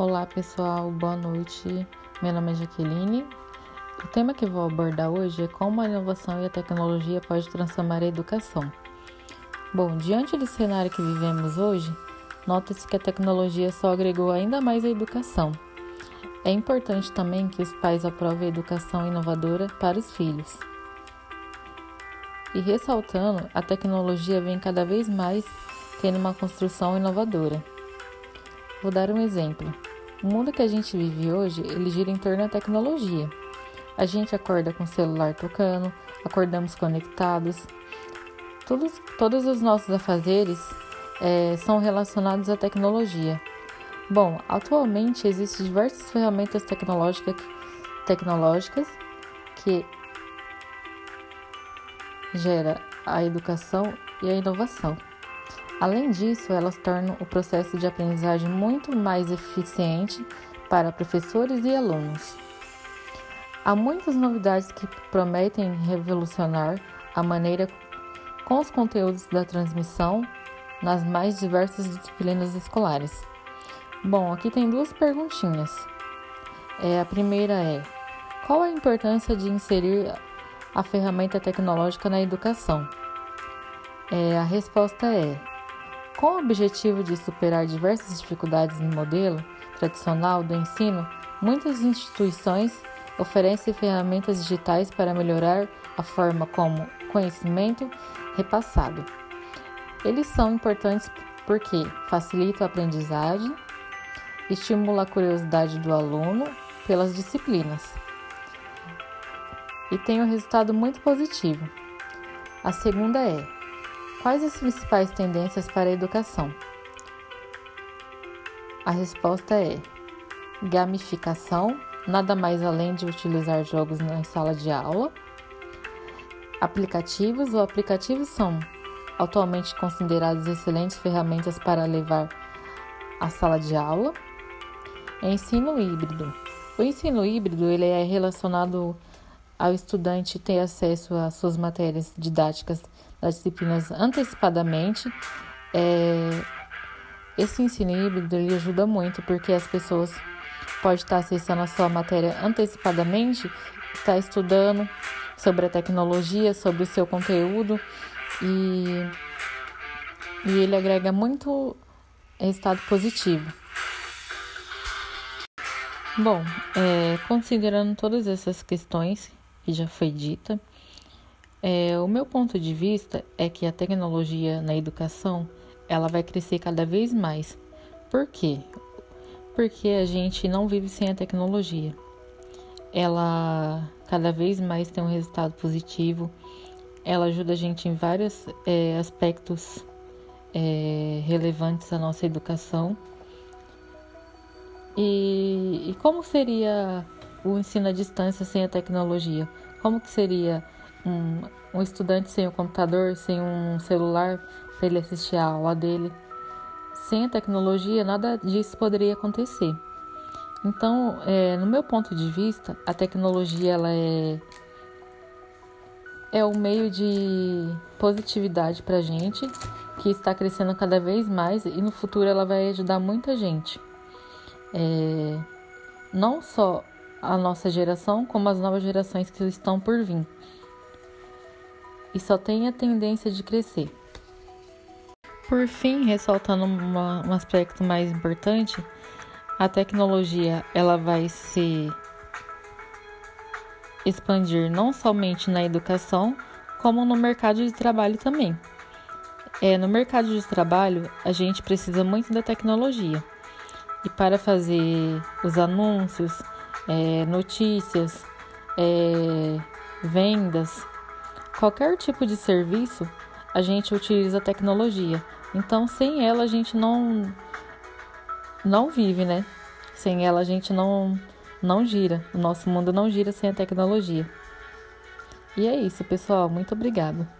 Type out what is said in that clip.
Olá pessoal, boa noite. Meu nome é Jaqueline. O tema que vou abordar hoje é como a inovação e a tecnologia pode transformar a educação. Bom, diante do cenário que vivemos hoje, nota-se que a tecnologia só agregou ainda mais a educação. É importante também que os pais aprovem a educação inovadora para os filhos. E ressaltando, a tecnologia vem cada vez mais tendo uma construção inovadora. Vou dar um exemplo. O mundo que a gente vive hoje, ele gira em torno da tecnologia. A gente acorda com o celular tocando, acordamos conectados. Todos, todos os nossos afazeres é, são relacionados à tecnologia. Bom, atualmente existem diversas ferramentas tecnológicas, tecnológicas que gera a educação e a inovação. Além disso, elas tornam o processo de aprendizagem muito mais eficiente para professores e alunos. Há muitas novidades que prometem revolucionar a maneira com os conteúdos da transmissão nas mais diversas disciplinas escolares. Bom, aqui tem duas perguntinhas. É, a primeira é: qual a importância de inserir a ferramenta tecnológica na educação? É, a resposta é: com o objetivo de superar diversas dificuldades no modelo tradicional do ensino, muitas instituições oferecem ferramentas digitais para melhorar a forma como conhecimento repassado. Eles são importantes porque facilitam a aprendizagem, estimula a curiosidade do aluno pelas disciplinas e tem um resultado muito positivo. A segunda é Quais as principais tendências para a educação? A resposta é gamificação, nada mais além de utilizar jogos na sala de aula. Aplicativos ou aplicativos são atualmente considerados excelentes ferramentas para levar a sala de aula. Ensino híbrido. O ensino híbrido ele é relacionado ao estudante ter acesso às suas matérias didáticas das disciplinas antecipadamente. É, esse ensino híbrido ele ajuda muito porque as pessoas podem estar acessando a sua matéria antecipadamente, estar estudando sobre a tecnologia, sobre o seu conteúdo e, e ele agrega muito resultado positivo. Bom, é, considerando todas essas questões que já foi dita. É, o meu ponto de vista é que a tecnologia na educação ela vai crescer cada vez mais. Por quê? Porque a gente não vive sem a tecnologia. Ela cada vez mais tem um resultado positivo. Ela ajuda a gente em vários é, aspectos é, relevantes à nossa educação. E, e como seria o ensino à distância sem a tecnologia? Como que seria um, um estudante sem o computador, sem um celular para ele assistir a aula dele? Sem a tecnologia, nada disso poderia acontecer. Então, é, no meu ponto de vista, a tecnologia ela é é um meio de positividade para a gente que está crescendo cada vez mais e no futuro ela vai ajudar muita gente. É, não só a nossa geração como as novas gerações que estão por vir. E só tem a tendência de crescer. Por fim, ressaltando uma, um aspecto mais importante, a tecnologia ela vai se expandir não somente na educação, como no mercado de trabalho também. É, no mercado de trabalho, a gente precisa muito da tecnologia. E para fazer os anúncios, é, notícias, é, vendas, qualquer tipo de serviço, a gente utiliza tecnologia. Então, sem ela a gente não não vive, né? Sem ela a gente não não gira. O nosso mundo não gira sem a tecnologia. E é isso, pessoal. Muito obrigada.